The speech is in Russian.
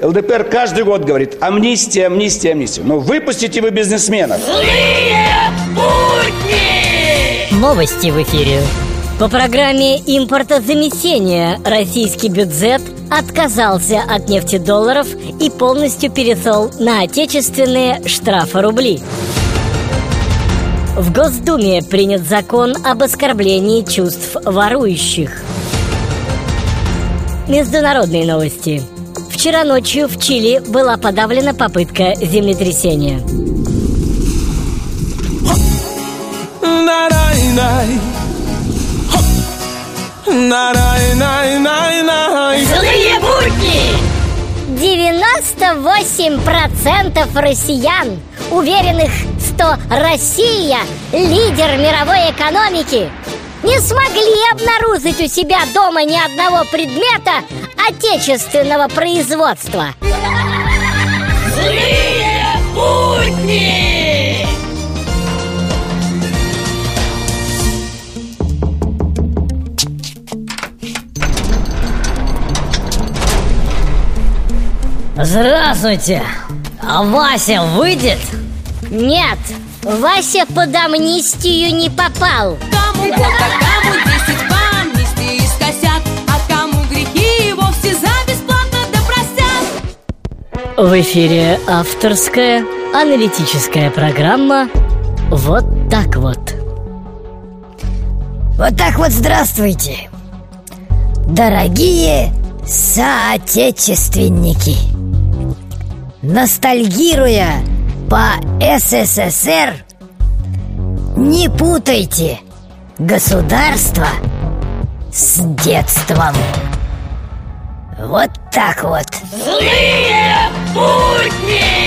ЛДПР каждый год говорит амнистия, амнистия, амнистия. Но выпустите вы бизнесменов. Злые будни! Новости в эфире. По программе импортозамещения российский бюджет отказался от нефтедолларов и полностью перешел на отечественные штрафы рубли. В Госдуме принят закон об оскорблении чувств ворующих. Международные новости. Вчера ночью в Чили была подавлена попытка землетрясения. Злые будни! 98% россиян уверенных, что Россия лидер мировой экономики не смогли обнаружить у себя дома ни одного предмета отечественного производства. Злые будни! Здравствуйте! А Вася выйдет? Нет, Вася под амнистию не попал Кому а В эфире авторская аналитическая программа «Вот так вот». Вот так вот здравствуйте, дорогие соотечественники. Ностальгируя по СССР, не путайте государство с детством. Вот так вот. Злые путни!